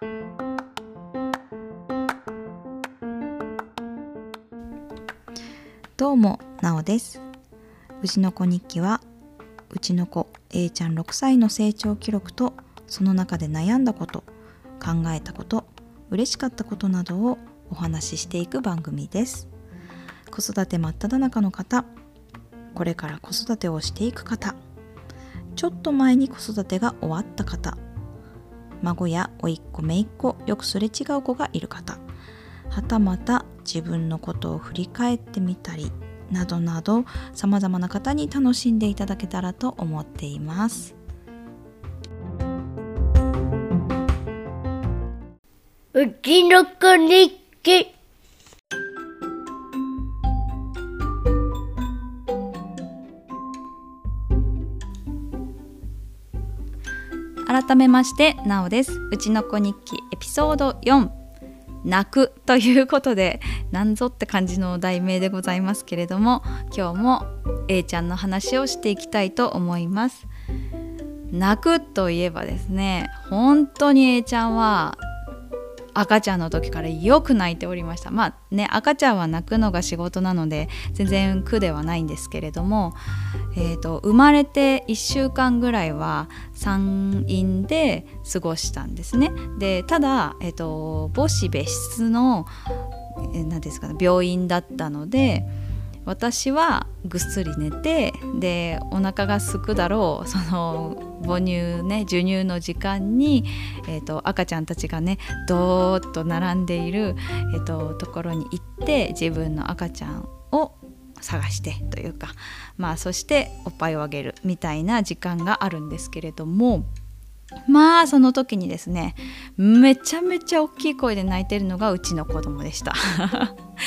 どうもなおです。うちの子日記はうちの子 A ちゃん6歳の成長記録とその中で悩んだこと考えたこと嬉しかったことなどをお話ししていく番組です。子育て真っ只中の方これから子育てをしていく方ちょっと前に子育てが終わった方孫や甥っ子姪っ子よくすれ違う子がいる方はたまた自分のことを振り返ってみたりなどなどさまざまな方に楽しんでいただけたらと思っていますうちの子日記。改めましてなおです。うちの子日記エピソード4泣くということでなんぞって感じの題名でございますけれども今日も A ちゃんの話をしていきたいと思います。泣くといえばですね本当に A ちゃんは赤ちゃんの時からよく泣いておりました。まあね赤ちゃんは泣くのが仕事なので全然苦ではないんですけれども、えーと、生まれて1週間ぐらいは産院で過ごしたんですね。でただ、えーと、母子別室の何ですか、ね、病院だったので私はぐっすり寝てでお腹がすくだろうその母乳ね授乳の時間に、えーと、赤ちゃんたちがねどーっと並んでいる、えーと、ところに行って自分の赤ちゃんを探してというかまあそしておっぱいをあげるみたいな時間があるんですけれどもまあその時にですねめちゃめちゃ大きい声で泣いてるのがうちの子供でした。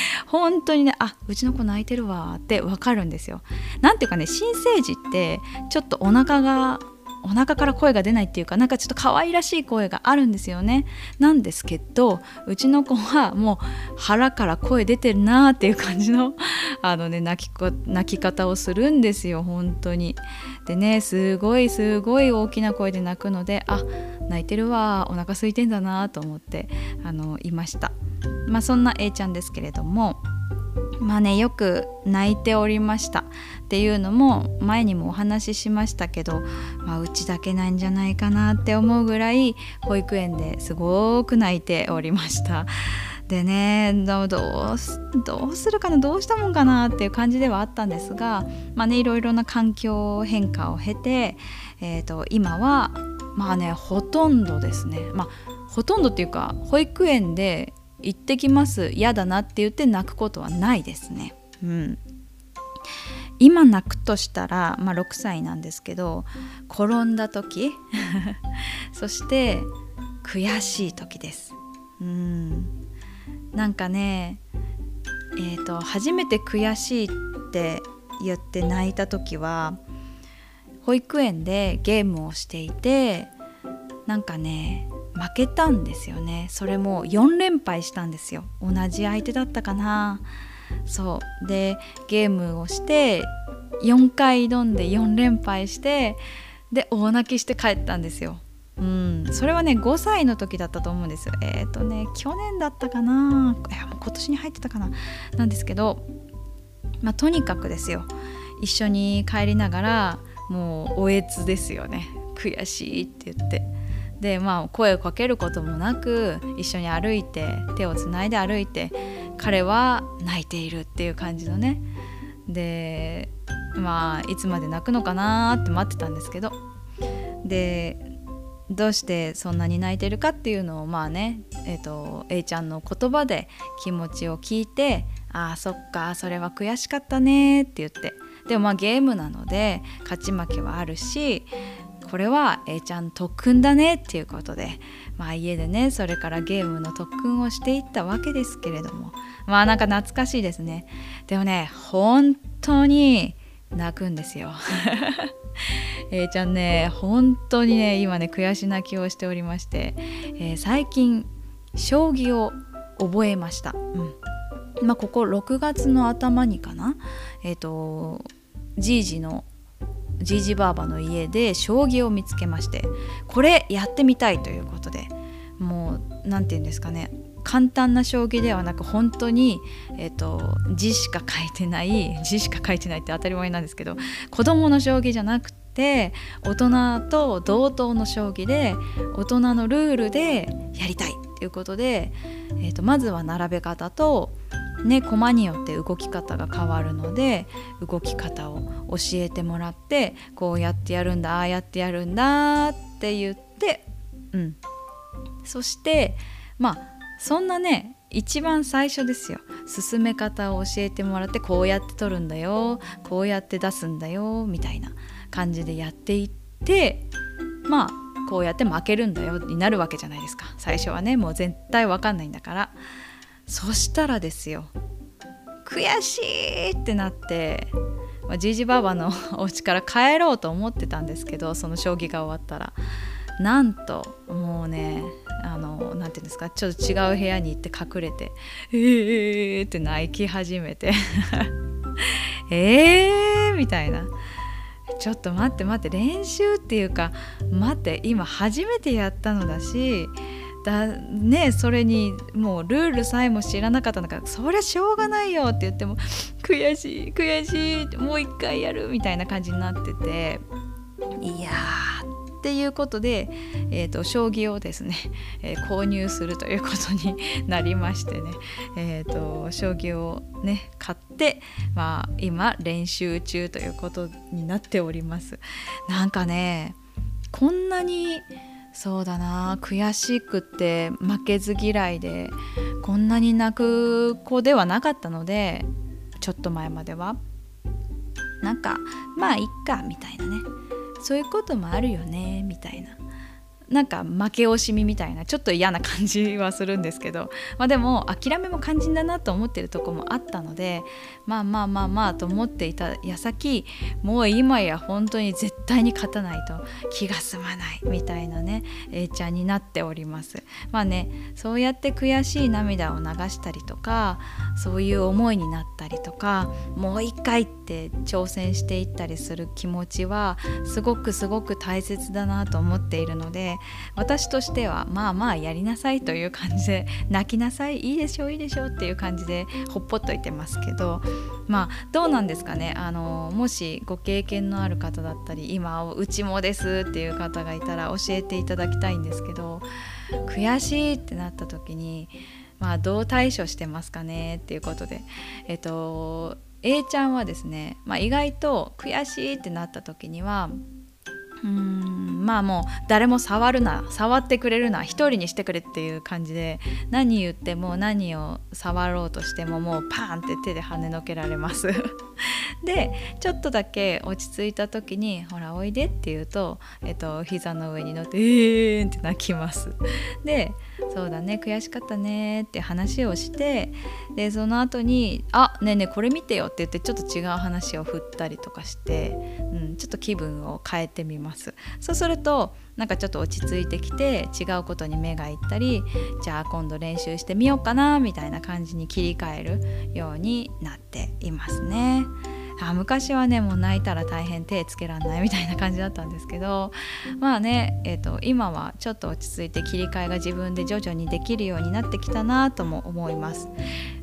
本当にねあうちの子泣いてるわって分かるんですよ。なんていうかね新生児ってちょっとお腹がお腹から声が出ないっていうかなんかちょっと可愛らしい声があるんですよね。なんですけどうちの子はもう腹から声出てるなーっていう感じの あのね泣きこ泣き方をするんですよ本当に。でねすごいすごい大きな声で泣くのであ泣いてるわお腹空いてんだなと思ってあのいました。まあそんな A ちゃんですけれどもまあねよく泣いておりましたっていうのも前にもお話ししましたけど、まあ、うちだけなんじゃないかなって思うぐらい保育園ですごく泣いておりました。でねどうどうするかなどうしたもんかなっていう感じではあったんですが、まあね、いろいろな環境変化を経て、えーと今はまあねほとんどですねまあほとんどっていうか保育園で行ってきます嫌だなって言って泣くことはないですね。うん、今泣くとしたら、まあ、6歳なんですけど転んだ時 そして悔しい時です。うんなんかねえーと、初めて悔しいって言って泣いた時は保育園でゲームをしていてなんかね負けたんですよね。それも4連敗したんですよ。同じ相手だったかな。そう。でゲームをして4回挑んで4連敗してで大泣きして帰ったんですよ。うん。それはね5歳の時だったと思うんですよ。えっ、ー、とね去年だったかな。いやもう今年に入ってたかな。なんですけどまあとにかくですよ。一緒に帰りながらもうおえつですよね。悔しいって言って。でまあ声をかけることもなく一緒に歩いて手をつないで歩いて彼は泣いているっていう感じのね。でまあいつまで泣くのかなって待ってたんですけど。でどうしてそんなに泣いてるかっていうのをまあねえっ、ー、と A ちゃんの言葉で気持ちを聞いて「ああそっかそれは悔しかったね」って言って。でもまあゲームなので勝ち負けはあるしこれは A ちゃん特訓だねっていうことで、まあ、家でねそれからゲームの特訓をしていったわけですけれどもまあなんか懐かしいですね。でもね本当に泣くんですよ。A ちゃんね本当にね今ね悔し泣きをしておりまして、えー、最近将棋を覚えました、うん。まあ、ここ6月の頭にかな？えっ、ー、とじいじのじいじばあばの家で将棋を見つけましてこれやってみたいということでもう何て言うんですかね簡単な将棋ではなく本当に、えーと、字しか書いてない字しか書いてないって当たり前なんですけど子どもの将棋じゃなくて大人と同等の将棋で大人のルールでやりたいっていうことで、えーとまずは並べ方とね駒によって動き方が変わるので動き方を教えてもらってこうやってやるんだああやってやるんだって言ってうん。そしてまあそんなね一番最初ですよ。進め方を教えてもらってこうやって取るんだよこうやって出すんだよみたいな感じでやっていってまあこうやって負けるんだよになるわけじゃないですか。最初はねもう絶対わかんないんだから。そしたらですよ。悔しいってなってじいじばばのお家から帰ろうと思ってたんですけどその将棋が終わったら。なんともうねあのなていうんですかちょっと違う部屋に行って隠れて「えー」って泣き始めて「えー」みたいな。ちょっと待って待って練習っていうか待って今初めてやったのだしだねそれにもうルールさえも知らなかったんだからそりゃしょうがないよって言っても悔しい悔しいもう一回やるみたいな感じになってていやーっていうことで、えーと、将棋をですね、えー、購入するということになりましてね、えーと、将棋をね買って、まあ、今練習中ということになっております。なんかねこんなにそうだな。悔しくて負けず嫌いでこんなに泣く子ではなかったのでちょっと前までは。なんかまあいっかみたいなね。そういうこともあるよねみたいな。なんか負け惜しみみたいなちょっと嫌な感じはするんですけど、まあ、でも諦めも肝心だなと思ってるとこもあったのでまあまあまあまあと思っていた矢先もう今や本当に絶対に勝たないと気が済まないみたいなね A ちゃんになっております。まあねそうやって悔しい涙を流したりとかそういう思いになったりとかもう一回って挑戦していったりする気持ちはすごくすごく大切だなと思っているので私としてはまあまあやりなさいという感じで泣きなさいいいでしょいいでしょっていう感じでほっぽっといてますけどまあどうなんですかね。あのもしご経験のある方だったり今うちもですっていう方がいたら教えていただきたいんですけど悔しいってなった時にまあどう対処してますかね？っていうことでえっと A ちゃんはですね、まあ、意外と悔しいってなった時にはまあもう誰も触るな触ってくれるな一人にしてくれっていう感じで何言っても何を触ろうとしてももうパーンって手で跳ねのけられます。でちょっとだけ落ち着いた時に「ほらおいで」って言うと、えっと、膝の上に乗って「えーん」って泣きます でそうだね悔しかったねって話をしてでその後に「あねえねえこれ見てよ」って言ってちょっと違う話を振ったりとかして、うん、ちょっと気分を変えてみますそうするとなんかちょっと落ち着いてきて違うことに目がいったりじゃあ今度練習してみようかなみたいな感じに切り替えるようになっていますね。あ昔はねもう泣いたら大変手つけらんないみたいな感じだったんですけどまあね、えーと、今はちょっと落ち着いて切り替えが自分で徐々にできるようになってきたなとも思います。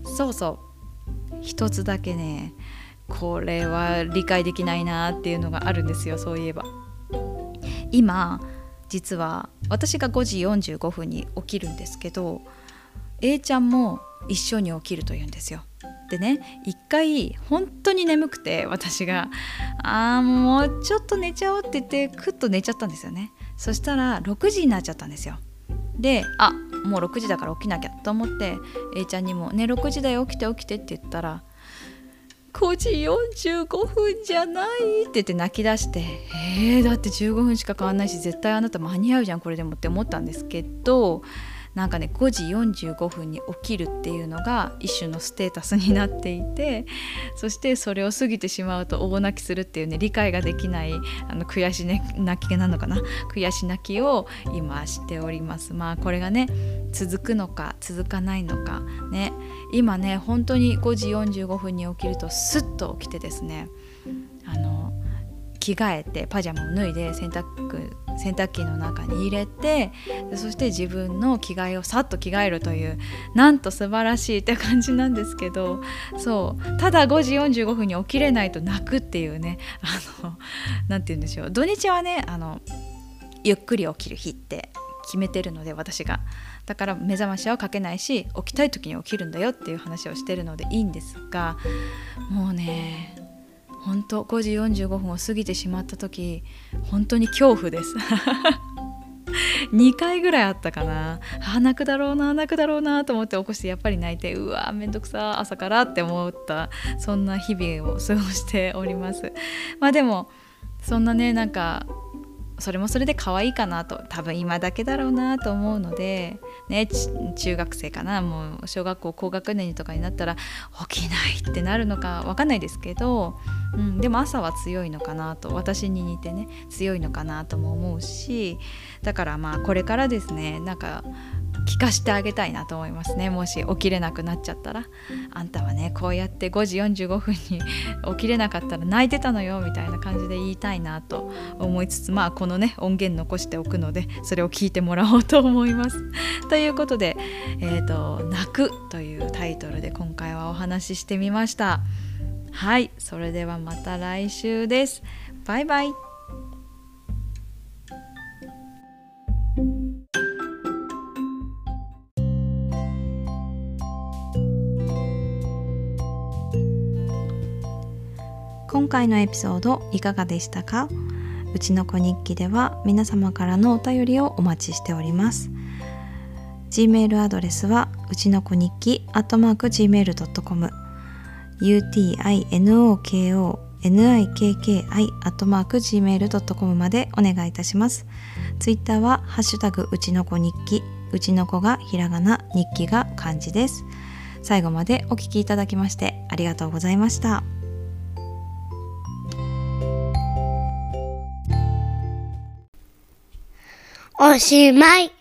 そうそう。一つだけねこれは理解できないなっていうのがあるんですよそういえば。今実は私が5時45分に起きるんですけど A ちゃんも一緒に起きるというんですよ。でね一回本当に眠くて私が「あーもうちょっと寝ちゃおう」って言ってクッと寝ちゃったんですよね。そしたら6時になっちゃったんですよ。であもう6時だから起きなきゃと思って A ちゃんにも「ね6時だよ起きて起きて」って言ったら5時45分じゃないって言って泣き出してえー、だって15分しか変わんないし絶対あなた間に合うじゃんこれでもって思ったんですけどなんかね5時45分に起きるっていうのが一種のステータスになっていてそしてそれを過ぎてしまうと大泣きするっていうね理解ができないあの悔し、ね、泣きなのかな？悔し泣きを今しております。まあこれがね続くのか続かないのかね。今ね本当に5時45分に起きるとスッと起きてですねあの着替えてパジャマを脱いで洗濯洗濯機の中に入れてそして自分の着替えをさっと着替えるというなんと素晴らしいって感じなんですけどそうただ5時45分に起きれないと泣くっていうね何て言うんでしょう土日はねあのゆっくり起きる日って決めてるので私が。だから目覚ましはかけないし起きたい時に起きるんだよっていう話をしてるのでいいんですがもうね本当5時45分を過ぎてしまった時本当に恐怖です。2回ぐらいあったかな。あ泣くだろうな泣くだろうなと思って起こしてやっぱり泣いてうわめんどくさ朝からって思ったそんな日々を過ごしております。まあでもそんなねなんかそれもそれで可愛いかなと多分今だけだろうなと思うので、ね、中学生かなもう小学校高学年とかになったら起きないってなるのか分かんないですけど、うん、でも朝は強いのかなと私に似てね強いのかなとも思うしだからまあこれからですねなんか聞かしてあげたいなと思いますねもし起きれなくなっちゃったらあんたはねこうやって5時45分に起きれなかったら泣いてたのよみたいな感じで言いたいなと思いつつまあこのね音源残しておくのでそれを聞いてもらおうと思います。ということで「えーと、泣く」というタイトルで今回はお話ししてみました。はいそれではまた来週です。バイバイ今回のエピソードいかがでしたか？うちの子日記では皆様からのお便りをお待ちしております Gmail アドレスはうちの子日記 Gmail.com utinokoni nikki アットマーク gmail.com までお願いいたします。ツイッターはハッシュタグうちの子日記、うちの子がひらがな、日記が漢字です。最後までお聞きいただきましてありがとうございました。おしまい。